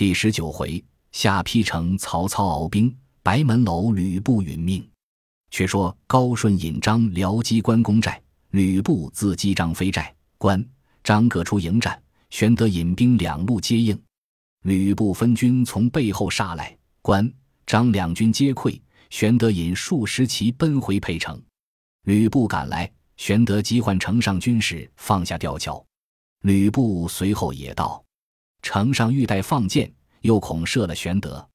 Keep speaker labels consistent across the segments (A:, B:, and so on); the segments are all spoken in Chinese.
A: 第十九回，下邳城曹操鏖兵，白门楼吕布殒命。却说高顺引张辽击关公寨，吕布自击张飞寨。关张各出迎战，玄德引兵两路接应。吕布分军从背后杀来，关张两军皆溃。玄德引数十骑奔回沛城。吕布赶来，玄德急唤城上军士放下吊桥。吕布随后也到。城上欲待放箭，又恐射了玄德，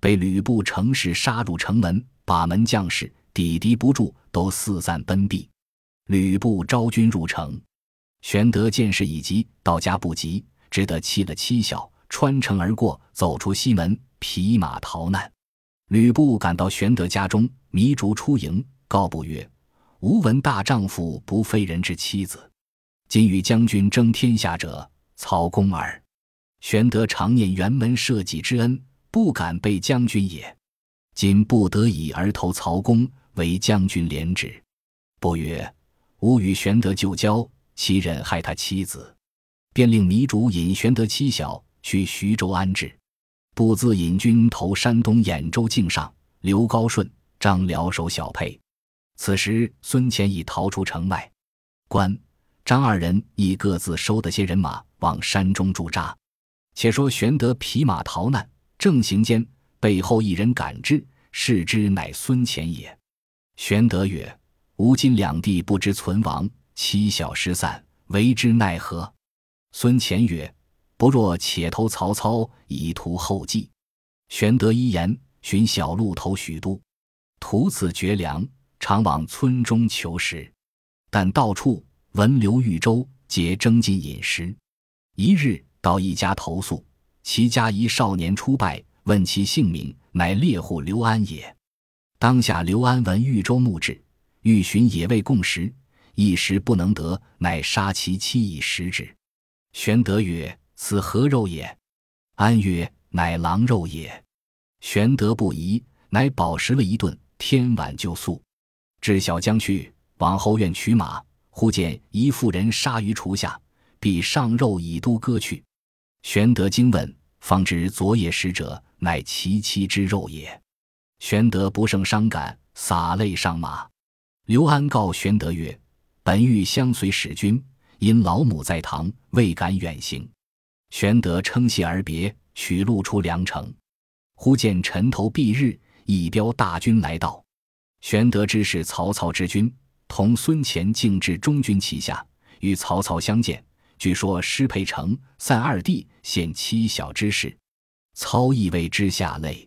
A: 被吕布乘势杀入城门，把门将士抵敌不住，都四散奔避。吕布招军入城，玄德见势已急，到家不及，只得弃了妻小，穿城而过，走出西门，匹马逃难。吕布赶到玄德家中，糜竺出迎，告布曰：“吾闻大丈夫不废人之妻子，今与将军争天下者，曹公耳。”玄德常念辕门社稷之恩，不敢背将军也。今不得已而投曹公，为将军廉指。不曰：“吾与玄德旧交，岂忍害他妻子？”便令糜竺引玄德妻小去徐州安置。不自引军投山东兖州境上，刘高顺、张辽守小沛。此时孙乾已逃出城外，关张二人亦各自收得些人马，往山中驻扎。且说玄德匹马逃难，正行间，背后一人赶至，视之乃孙乾也。玄德曰：“吾今两地不知存亡，妻小失散，为之奈何？”孙乾曰：“不若且投曹操，以图后继。”玄德一言，寻小路投许都，图此绝粮，常往村中求食，但到处闻刘豫州皆征进饮食。一日。到一家投宿，其家一少年出拜，问其姓名，乃猎户刘安也。当下刘安闻豫州牧至，欲寻野味共食，一时不能得，乃杀其妻以食之。玄德曰：“此何肉也？”安曰：“乃狼肉也。”玄德不疑，乃饱食了一顿，天晚就宿。至小江去，往后院取马，忽见一妇人杀于厨下，必上肉以都割去。玄德惊问，方知昨夜使者乃其妻之肉也。玄德不胜伤感，洒泪上马。刘安告玄德曰：“本欲相随使君，因老母在堂，未敢远行。”玄德称谢而别，取路出梁城。忽见尘头蔽日，一彪大军来到。玄德知是曹操之军，同孙乾径至中军旗下，与曹操相见。据说失沛城，散二弟，献妻小之事，操亦为之下泪。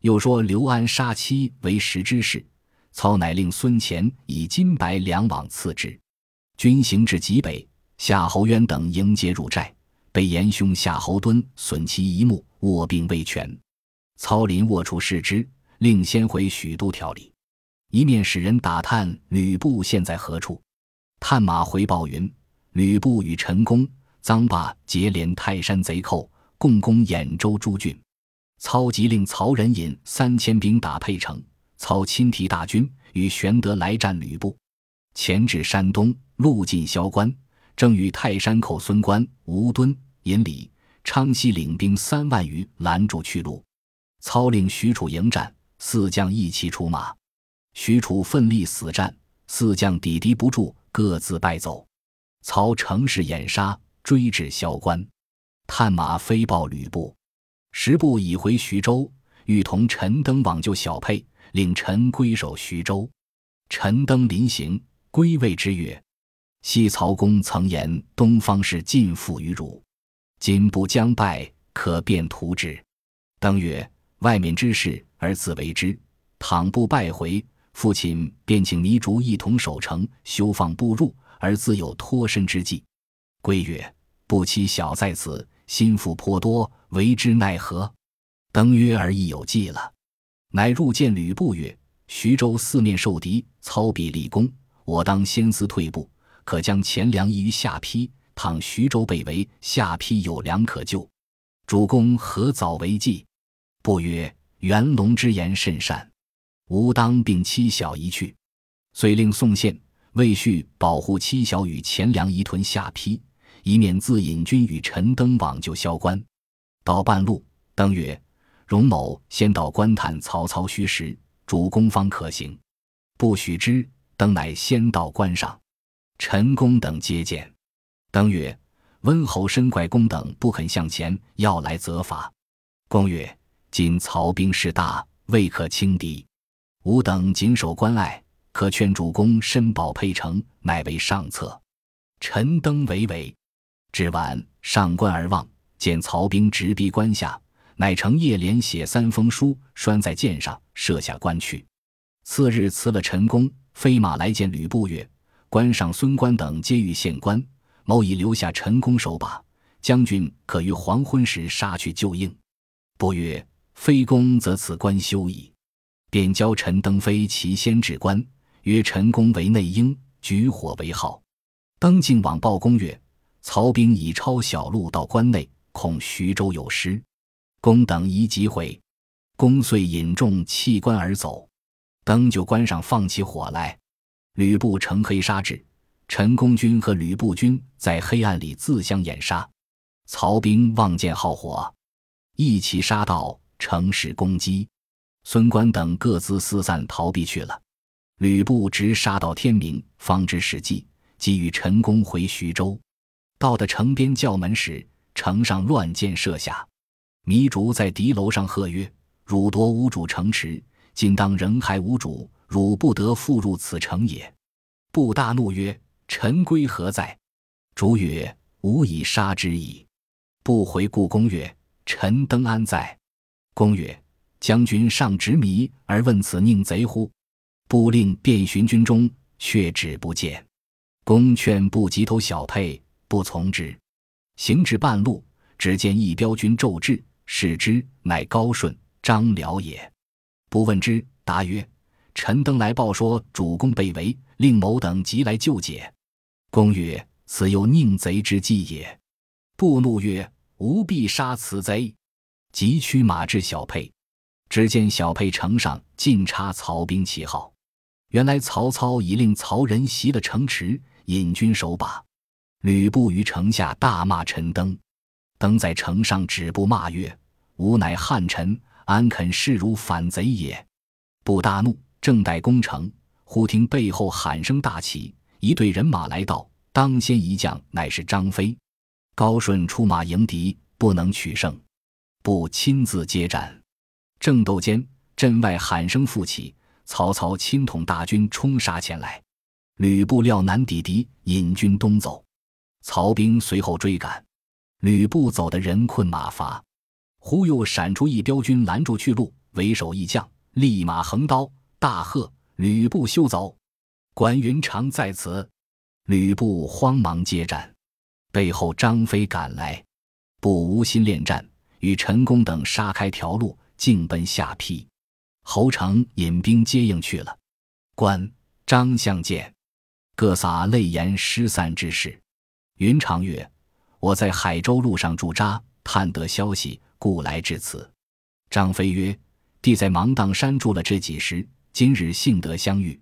A: 又说刘安杀妻为实之事，操乃令孙乾以金白两网刺之。军行至极北，夏侯渊等迎接入寨，被严兄夏侯惇损其一目，卧病未全。操临卧处视之，令先回许都调理，一面使人打探吕布现在何处。探马回报云。吕布与陈宫、臧霸结连泰山贼寇，共攻兖州诸郡。操即令曹仁引三千兵打沛城。操亲提大军与玄德来战吕布。前至山东，路进萧关，正与泰山寇孙关、吴敦、尹礼、昌西领兵三万余拦住去路。操令许褚迎战，四将一齐出马。许褚奋力死战，四将抵敌不住，各自败走。曹乘势掩杀，追至萧关，探马飞报吕布。时步已回徐州，欲同陈登往救小沛，令陈归守徐州。陈登临行，归谓之曰：“昔曹公曾言东方是尽附于汝，今不将败，可便图之。”登曰：“外面之事，而自为之。倘不败回，父亲便请糜竺一同守城，休放步入。”而自有脱身之计。归曰：“不期小在此，心腹颇多，为之奈何？”登曰：“而亦有计了。”乃入见吕布曰：“徐州四面受敌，操必立功，我当先思退步，可将钱粮移于下邳。倘徐州被围，下邳有粮可救，主公何早为计？”布曰：“元龙之言甚善，吾当并妻小一去。”遂令宋宪。魏续保护妻小与钱粮移屯下邳，以免自引军与陈登往救萧关。到半路，登曰：“荣某先到官探曹操虚实，主公方可行。不许之。”登乃先到关上，陈宫等接见。登曰：“温侯申怪公等不肯向前，要来责罚。”公曰：“今曹兵势大，未可轻敌。吾等谨守关隘，可劝主公申保沛城，乃为上策。”陈登为为。至晚，上关而望，见曹兵直逼关下，乃乘夜连写三封书，拴在箭上，射下关去。次日辞了陈宫。飞马来见吕布，曰：“关上孙关等皆欲献关，某已留下陈宫守把，将军可于黄昏时杀去救应。”布曰：“非公则此关休矣。”便教陈登飞骑先至关，曰：“陈宫为内应，举火为号。”登进往报公曰：“曹兵已抄小路到关内，恐徐州有失。”公等宜急回。公遂引众弃关而走。登就关上放起火来，吕布乘黑杀至，陈宫军和吕布军在黑暗里自相掩杀。曹兵望见号火，一起杀到城市攻击。孙关等各自四散逃避去了。吕布直杀到天明，方知时机，即与陈宫回徐州。到的城边叫门时，城上乱箭射下。糜竺在敌楼上喝曰：“汝夺吾主城池！”今当人害无主，汝不得复入此城也。布大怒曰：“臣归何在？”主曰：“吾已杀之矣。”不回故宫曰：“臣登安在？”公曰：“将军上执迷而问此宁贼乎？”不令遍寻军中，却只不见。公劝不及投小沛，不从之。行至半路，只见一彪军骤至，视之，乃高顺、张辽也。不问之，答曰：“臣登来报说主公被围，令某等急来救解。”公曰：“此有宁贼之计也。”不怒曰：“吾必杀此贼！”即驱马至小沛，只见小沛城上尽插曹兵旗号。原来曹操已令曹仁袭了城池，引军守把。吕布于城下大骂陈登，登在城上止步骂曰：“吾乃汉臣。”安肯视如反贼也？布大怒，正待攻城，忽听背后喊声大起，一队人马来到。当先一将乃是张飞。高顺出马迎敌，不能取胜，布亲自接战。正斗间，阵外喊声复起，曹操亲统大军冲杀前来。吕布料难抵敌，引军东走。曹兵随后追赶，吕布走得人困马乏。忽又闪出一彪军，拦住去路。为首一将立马横刀，大喝：“吕布休走！关云长在此！”吕布慌忙接战，背后张飞赶来，不无心恋战，与陈宫等杀开条路，径奔下邳。侯成引兵接应去了。关张相见，各洒泪言失散之事。云长曰：“我在海州路上驻扎，探得消息。”故来至此。张飞曰：“弟在芒砀山住了这几时，今日幸得相遇。”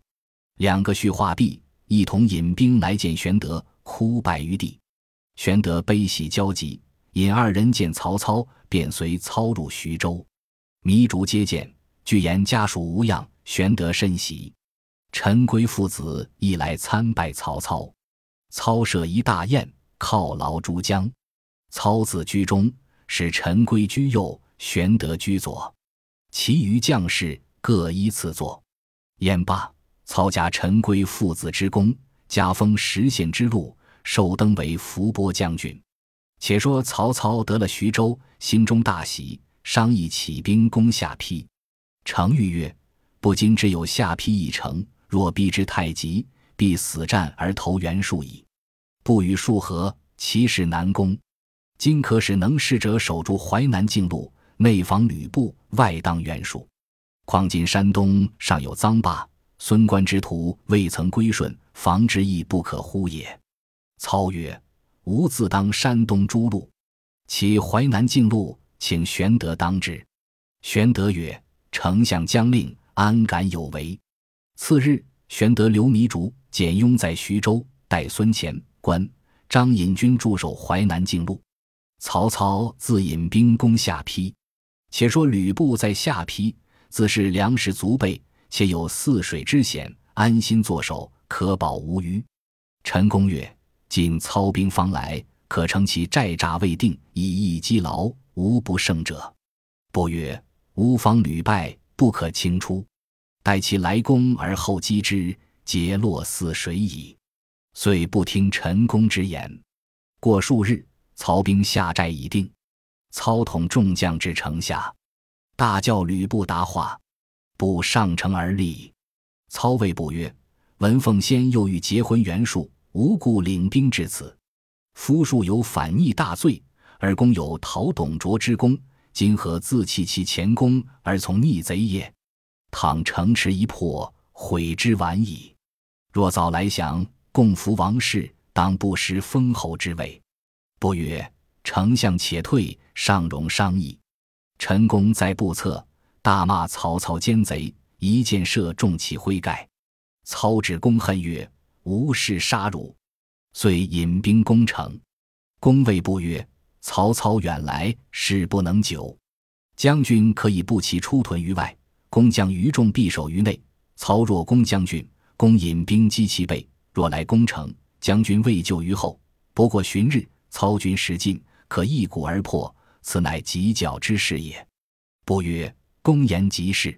A: 两个叙话毕，一同引兵来见玄德，哭拜于地。玄德悲喜交集，引二人见曹操，便随操入徐州。糜竺接见，据言家属无恙，玄德甚喜。陈规父子亦来参拜曹操。操设一大宴，犒劳诸将。操自居中。使陈规居右，玄德居左，其余将士各依次坐。宴罢，操加陈规父子之功，加封实县之禄，授登为伏波将军。且说曹操得了徐州，心中大喜，商议起兵攻下邳。程昱曰：“不今只有下邳一城，若逼之太急，必死战而投袁术矣。不与数合，其势难攻。”今可使能事者守住淮南境路，内防吕布，外当袁术。况今山东尚有臧霸、孙关之徒未曾归顺，防之亦不可乎也。操曰：“吾自当山东诸路，其淮南境路，请玄德当之。”玄德曰：“丞相将令，安敢有违？”次日，玄德留糜竺、简雍在徐州，待孙乾、关张引军驻守淮南境路。曹操自引兵攻下邳，且说吕布在下邳，自是粮食足备，且有泗水之险，安心坐守，可保无虞。陈宫曰：“今操兵方来，可乘其寨栅未定，以逸击劳，无不胜者。”不曰：“吾方屡败，不可轻出。待其来攻而后击之，皆落泗水矣。”遂不听陈宫之言。过数日，曹兵下寨已定。操统众将至城下，大叫吕布答话。布上城而立。操谓布曰：“闻奉先又欲结婚袁术，无故领兵至此。夫术有反逆大罪，而公有讨董卓之功，今何自弃其前功而从逆贼也？倘城池一破，悔之晚矣。若早来降，共扶王室，当不失封侯之位。”不曰。丞相且退，尚容商议。陈宫在不测，大骂曹操奸贼，一箭射中其盔盖。操指公恨曰：“无事杀汝。”遂引兵攻城。公谓不曰：“曹操远来，事不能久。将军可以步骑出屯于外，公将于众必守于内。操若攻将军，公引兵击其背；若来攻城，将军未救于后。不过旬日，操军食尽。”可一鼓而破，此乃急脚之事也。不曰公言极是，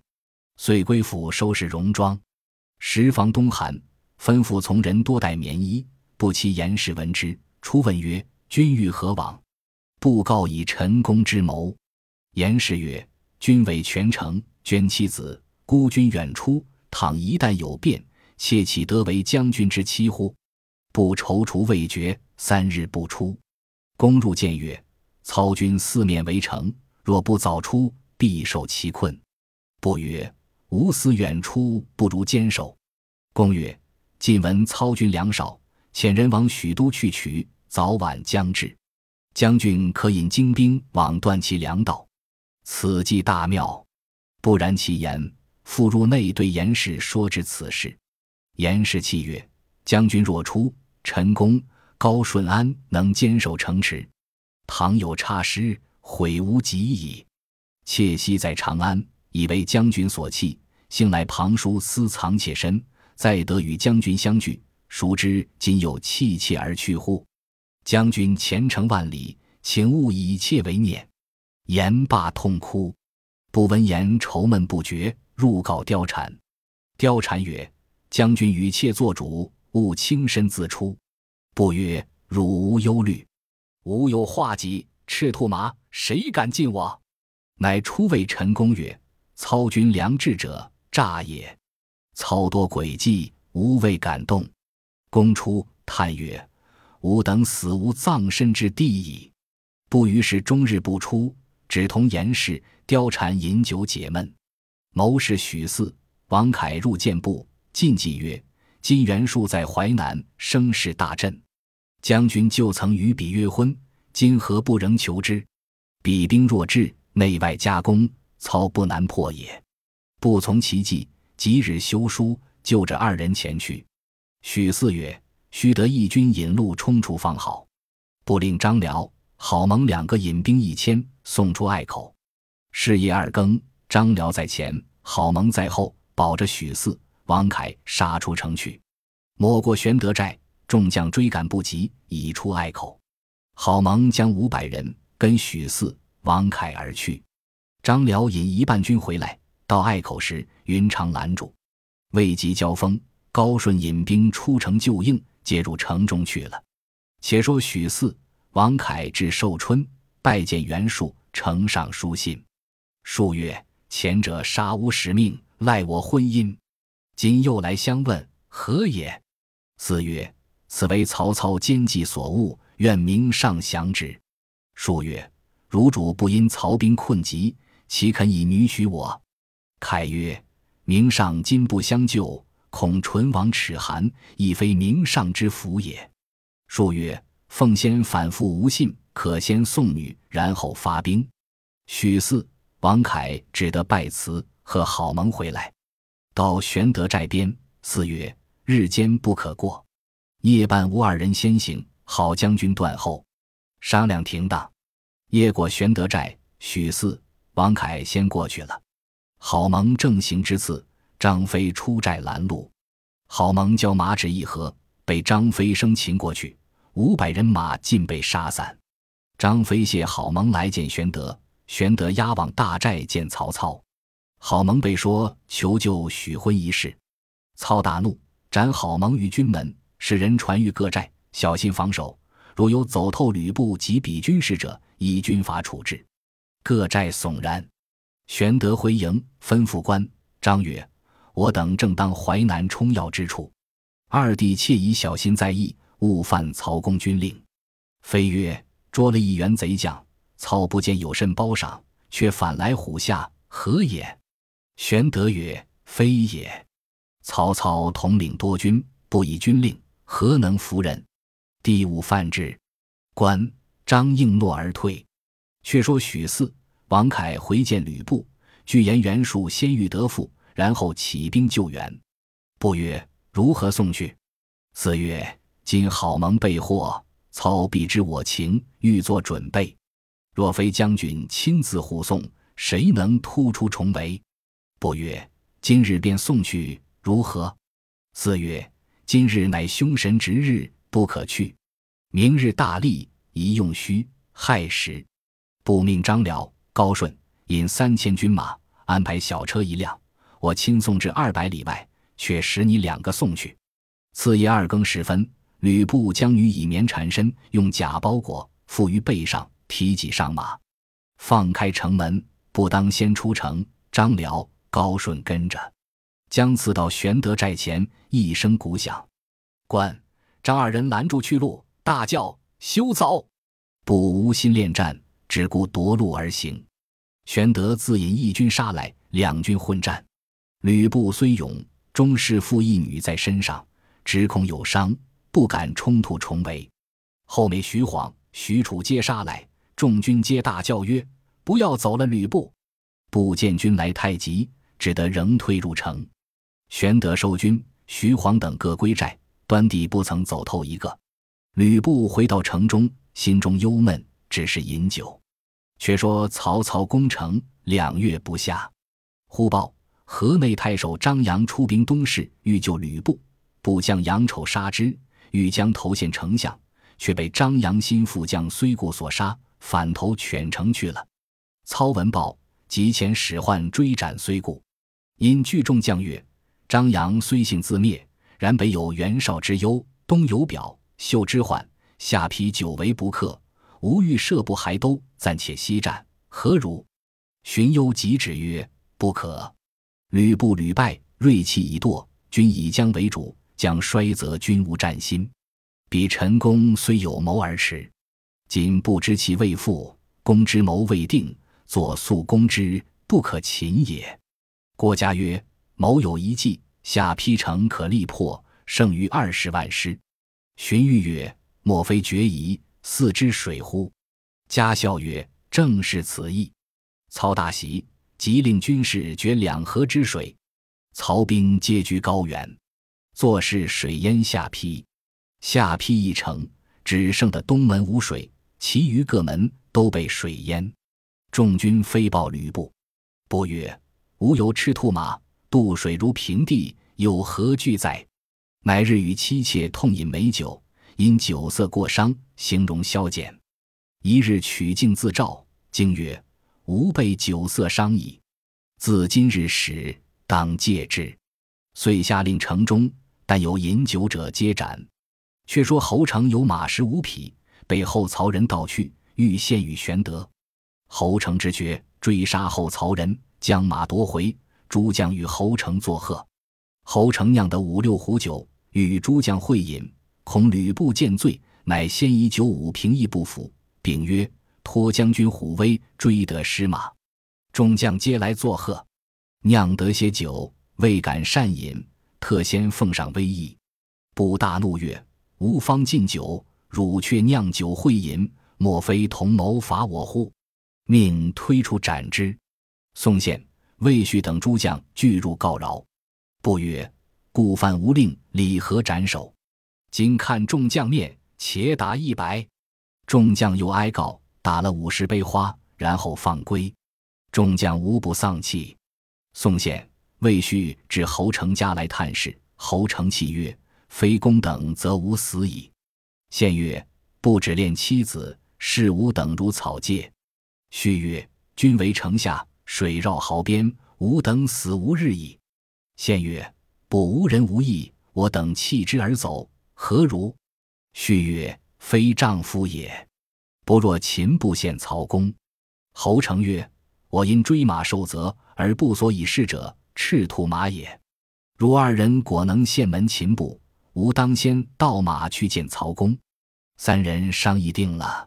A: 遂归府收拾戎装。时防冬寒，吩咐从人多带棉衣。不期严氏闻之，初问曰：“君欲何往？”布告以陈宫之谋。严氏曰：“君为权臣，捐妻子，孤军远出，倘一旦有变，妾岂得为将军之妻乎？”不踌躇未决，三日不出。公入见曰：“操军四面围城，若不早出，必受其困。”不曰：“吾思远出，不如坚守。”公曰：“近闻操军粮少，遣人往许都去取，早晚将至。将军可引精兵往断其粮道，此计大妙。不然其言，复入内对严氏说之此事。严氏泣曰：‘将军若出，陈宫。’”高顺安能坚守城池，倘有差失，悔无及矣。妾昔在长安，以为将军所弃，幸来旁书私藏妾身，再得与将军相聚。孰知今又弃妾而去乎？将军前程万里，请勿以妾为念。言罢痛哭。不闻言愁闷不绝，入告貂蝉。貂蝉曰：“将军与妾做主，勿轻身自出。”不曰：“汝无忧虑，吾有画戟、赤兔马，谁敢近我？”乃出谓陈宫曰：“操军良智者，诈也。操多诡计，吾未敢动。”公出叹曰：“吾等死无葬身之地矣。”不于是终日不出，只同严氏、貂蝉饮酒解闷。谋士许四、王凯入见部，进计曰：“今袁术在淮南，声势大振。”将军就曾与彼约婚，今何不仍求之？彼兵若至，内外夹攻，操不难破也。不从其计，即日修书，就着二人前去。许四曰：“须得义军引路冲出方好。”不令张辽、郝萌两个引兵一千，送出隘口。是夜二更，张辽在前，郝萌在后，保着许四、王凯杀出城去，没过玄德寨。众将追赶不及，已出隘口。郝萌将五百人跟许四、王凯而去。张辽引一半军回来，到隘口时，云长拦住，未及交锋，高顺引兵出城救应，接入城中去了。且说许四、王凯至寿春，拜见袁术，呈上书信。术曰：“前者杀吾使命，赖我婚姻，今又来相问，何也？”四曰。此为曹操奸计所误，愿明上降之。数曰：“汝主不因曹兵困急，岂肯以女许我？”凯曰：“明上今不相救，恐唇亡齿寒，亦非名上之福也。”数曰：“奉先反复无信，可先送女，然后发兵。”许四、王凯只得拜辞，和郝萌回来，到玄德寨边。四曰：“日间不可过。”夜半无二人先行，郝将军断后，商量停当。夜过玄德寨，许四、王凯先过去了。郝萌正行之次，张飞出寨拦路，郝萌交马纸一合，被张飞生擒过去，五百人马尽被杀散。张飞谢郝萌来见玄德，玄德押往大寨见曹操。郝萌被说求救许婚一事，操大怒，斩郝萌于军门，使人传谕各寨，小心防守。若有走透吕布及彼军士者，以军法处置。各寨悚然。玄德回营，吩咐关张曰：“我等正当淮南冲要之处，二弟切宜小心在意，勿犯曹公军令。”飞曰：“捉了一员贼将，操不见有甚褒赏，却反来虎下，何也？”玄德曰：“非也。曹操统领多军，不以军令，何能服人？”第五犯之，关张应诺而退。却说许四、王凯回见吕布，据言袁术先欲得父，然后起兵救援。不曰：“如何送去？”四曰：“今郝蒙被获，操必知我情，欲作准备。若非将军亲自护送，谁能突出重围？”不曰：“今日便送去，如何？”四曰：“今日乃凶神值日，不可去。”明日大利，宜用虚亥时。不命张辽、高顺引三千军马，安排小车一辆，我亲送至二百里外，却使你两个送去。次夜二更时分，吕布将女以棉缠身，用假包裹，附于背上，提戟上马，放开城门，不当先出城。张辽、高顺跟着，将刺到玄德寨前，一声鼓响，关张二人拦住去路。大叫：“休走！不无心恋战，只顾夺路而行。”玄德自引义军杀来，两军混战。吕布虽勇，终是负一女在身上，只恐有伤，不敢冲突重围。后面徐晃、许褚皆杀来，众军皆大叫曰：“不要走了！”吕布不见军来太急，只得仍退入城。玄德收军，徐晃等各归寨，端地不曾走透一个。吕布回到城中，心中忧闷，只是饮酒。却说曹操攻城两月不下，忽报河内太守张扬出兵东市，欲救吕布。部将杨丑杀之，欲将投献丞相，却被张扬心腹将虽固所杀，反投犬城去了。操闻报，急遣使唤追斩虽固。因聚众将曰：“张扬虽性自灭，然北有袁绍之忧，东有表。”秀之患，下邳久为不克，吾欲设不还都，暂且息战，何如？荀攸急止曰：“不可。吕布屡败，锐气已堕，君以将为主，将衰则君无战心。彼陈宫虽有谋而迟，今不知其未复，公之谋未定，左速攻之，不可擒也。”郭嘉曰：“谋有一计，下邳城可力破，胜于二十万师。”荀彧曰：“莫非决疑，似之水乎？”嘉笑曰：“正是此意。”操大喜，即令军士决两河之水。曹兵皆居高原，坐视水淹下邳。下邳一城，只剩的东门无水，其余各门都被水淹。众军飞报吕布，伯曰：“吾有赤兔马，渡水如平地，有何惧哉？”乃日与妻妾痛饮美酒，因酒色过伤，形容消减。一日取镜自照，惊曰：“吾被酒色伤矣，自今日始当戒之。”遂下令城中但有饮酒者皆斩。却说侯成有马十五匹，被后曹人盗去，欲献与玄德。侯成之觉，追杀后曹人，将马夺回。诸将与侯成作贺。侯成酿得五六壶酒，与诸将会饮，恐吕布见醉，乃先以酒五平邑不服，禀曰：“托将军虎威，追得失马。”众将皆来作贺。酿得些酒，未敢善饮，特先奉上威仪。布大怒曰：“吾方敬酒，汝却酿酒会饮，莫非同谋伐我乎？”命推出斩之。宋宪、魏续等诸将俱入告饶。不曰：“故犯无令，礼何斩首？今看众将面，且打一百。”众将又哀告，打了五十杯花，然后放归。众将无不丧气。宋宪、魏续至侯成家来探视，侯成泣曰：“非公等，则无死矣。”宪曰：“不止恋妻子，视吾等如草芥。”续曰：“君为城下，水绕壕边，吾等死无日矣。”宪曰：“不无人无义，我等弃之而走，何如？”续曰：“非丈夫也。不若秦不献曹公。”侯成曰：“我因追马受责，而不所以事者，赤兔马也。如二人果能献门秦部，吾当先盗马去见曹公。”三人商议定了。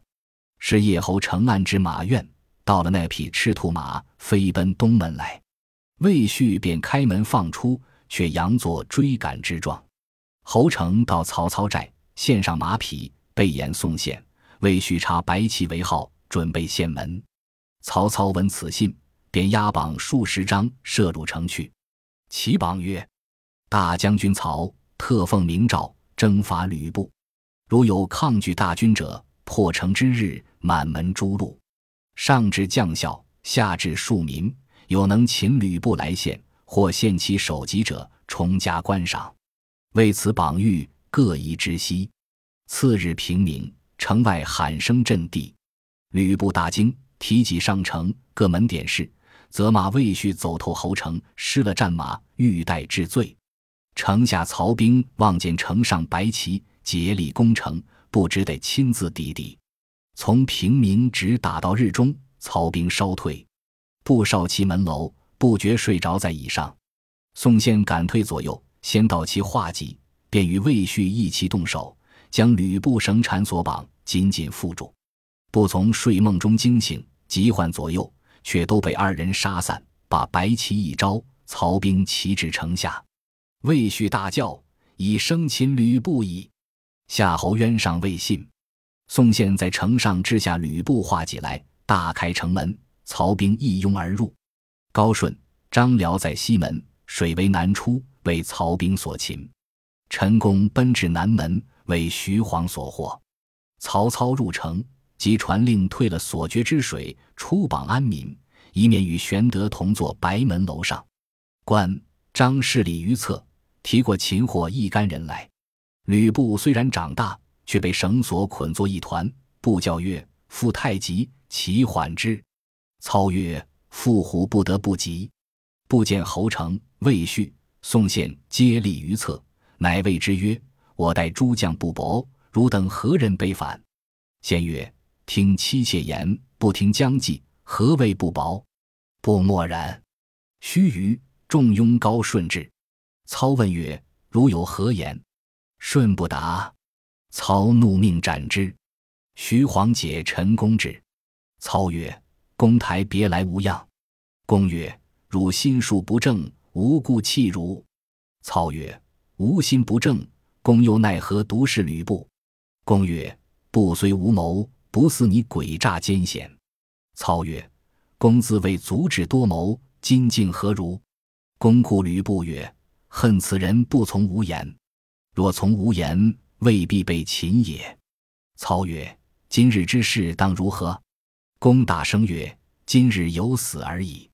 A: 是夜侯成安之马院，到了那匹赤兔马，飞奔东门来。魏续便开门放出，却佯作追赶之状。侯成到曹操寨。献上马匹，备言送献。为续插白旗为号，准备献门。曹操闻此信，便押榜数十张，射入城去。其榜曰：“大将军曹特奉明诏，征伐吕布。如有抗拒大军者，破城之日，满门诛戮。上至将校，下至庶民，有能擒吕布来献，或献其首级者，重加观赏。为此榜谕。”各宜知悉。次日平明，城外喊声震地，吕布大惊，提戟上城，各门点事，责骂魏续走透侯城，失了战马，欲待治罪。城下曹兵望见城上白旗，竭力攻城，不知得亲自抵敌。从平民直打到日中，曹兵稍退，布少其门楼，不觉睡着在椅上。宋宪赶退左右，先到其画戟。便与魏续一齐动手，将吕布绳缠索绑，紧紧缚住。不从睡梦中惊醒，急唤左右，却都被二人杀散。把白旗一招，曹兵齐至城下。魏续大叫：“已生擒吕布矣！”夏侯渊上未信。宋宪在城上掷下吕布画戟来，大开城门，曹兵一拥而入。高顺、张辽在西门，水为南出，为曹兵所擒。陈宫奔至南门，为徐晃所获。曹操入城，即传令退了所决之水，出榜安民，以免与玄德同坐白门楼上。关张势力于侧，提过擒获一干人来。吕布虽然长大，却被绳索捆作一团。布教曰：“夫太急，其缓之。”操曰：“父虎不得不急。”不见侯成、魏续、宋宪皆立于侧。乃谓之曰：“我待诸将不薄，汝等何人背反？”先曰：“听妻妾言，不听将计，何谓不薄？”不默然。须臾，众拥高顺至。操问曰：“汝有何言？”顺不答。操怒，命斩之。徐晃解陈宫之。操曰：“公台别来无恙。”公曰：“汝心术不正，无故弃汝。”操曰：无心不正，公又奈何独视吕布？公曰：“布虽无谋，不似你诡诈奸险。”操曰：“公自谓足智多谋，今竟何如？”公顾吕布曰：“恨此人不从无言，若从无言，未必被擒也。”操曰：“今日之事当如何？”公大声曰：“今日有死而已。”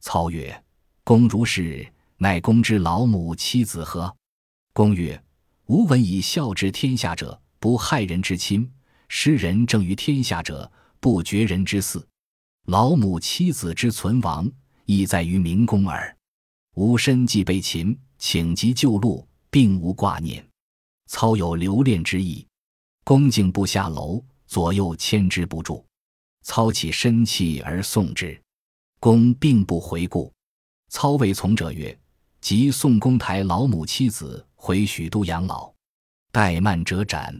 A: 操曰：“公如是，乃公之老母妻子何？”公曰：“吾闻以孝治天下者，不害人之亲；施仁正于天下者，不绝人之嗣。老母妻子之存亡，亦在于明公耳。吾身既被擒，请急救路，并无挂念。操有留恋之意。恭敬不下楼，左右牵之不住。操起身泣而送之。公并不回顾。操谓从者曰：‘即送公台老母妻子。’”回许都养老，怠慢者斩。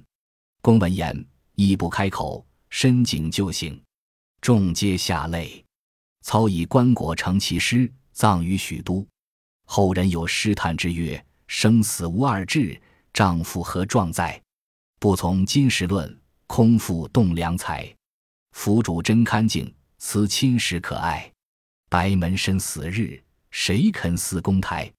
A: 公闻言，亦不开口，深井就行。众皆下泪。操以棺椁成其尸，葬于许都。后人有诗叹之曰：“生死无二志，丈夫何壮哉？不从今时论，空负栋梁才。府主真堪敬，此亲实可爱。白门深死日，谁肯似公台？”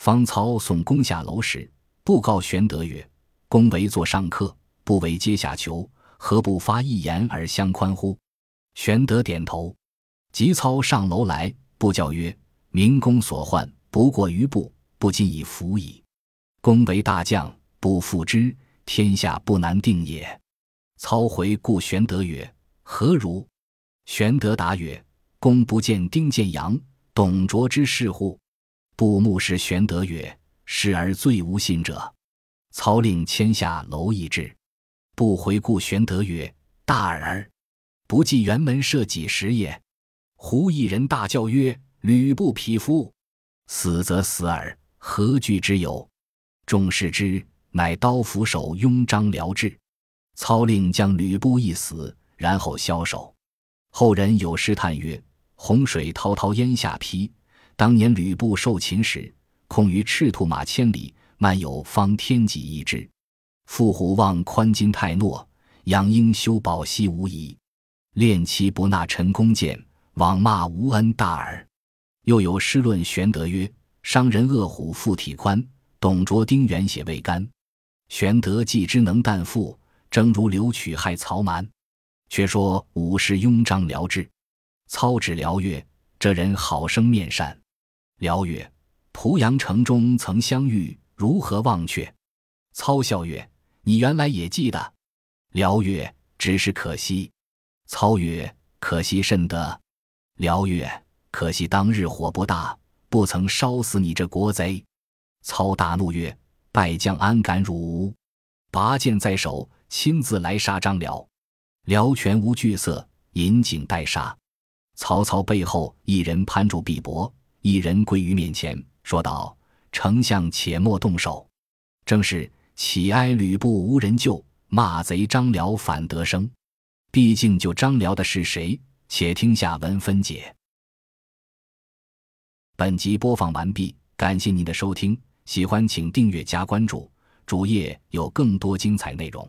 A: 方操送公下楼时，布告玄德曰：“公为座上客，不为阶下囚，何不发一言而相宽乎？”玄德点头。及操上楼来，不教曰：“明公所患，不过于部，不今以服矣。公为大将，不复之，天下不难定也。”操回顾玄德曰：“何如？”玄德答曰：“公不见丁建阳、董卓之事乎？”布目视玄德曰：“是而最无信者。”操令迁下楼邑之。不回顾玄德曰：“大耳！不计辕门射几时也？”胡一人大叫曰：“吕布匹夫！死则死耳，何惧之有？”众视之，乃刀斧手拥张辽至。操令将吕布一死，然后枭首。后人有诗叹曰：“洪水滔滔烟下邳。当年吕布受秦时，空余赤兔马千里，漫有方天戟一支。父虎望宽襟太懦，养鹰修宝息无疑。恋妻不纳陈宫剑，枉骂无恩大耳。”又有诗论玄德曰：“商人恶虎腹体宽，董卓丁原血未干。玄德既知能担负。”正如刘曲害曹瞒，却说武士拥张辽至，操指辽曰：“这人好生面善。”辽曰：“濮阳城中曾相遇，如何忘却？”操笑曰：“你原来也记得。”辽曰：“只是可惜。”操曰：“可惜甚得？”辽曰：“可惜当日火不大，不曾烧死你这国贼。”操大怒曰：“败将安敢辱吾？”拔剑在手。亲自来杀张辽，辽全无惧色，引颈待杀。曹操背后一人攀住臂膊，一人跪于面前，说道：“丞相且莫动手。”正是乞哀吕布无人救，骂贼张辽反得生。毕竟救张辽的是谁？且听下文分解。本集播放完毕，感谢您的收听，喜欢请订阅加关注，主页有更多精彩内容。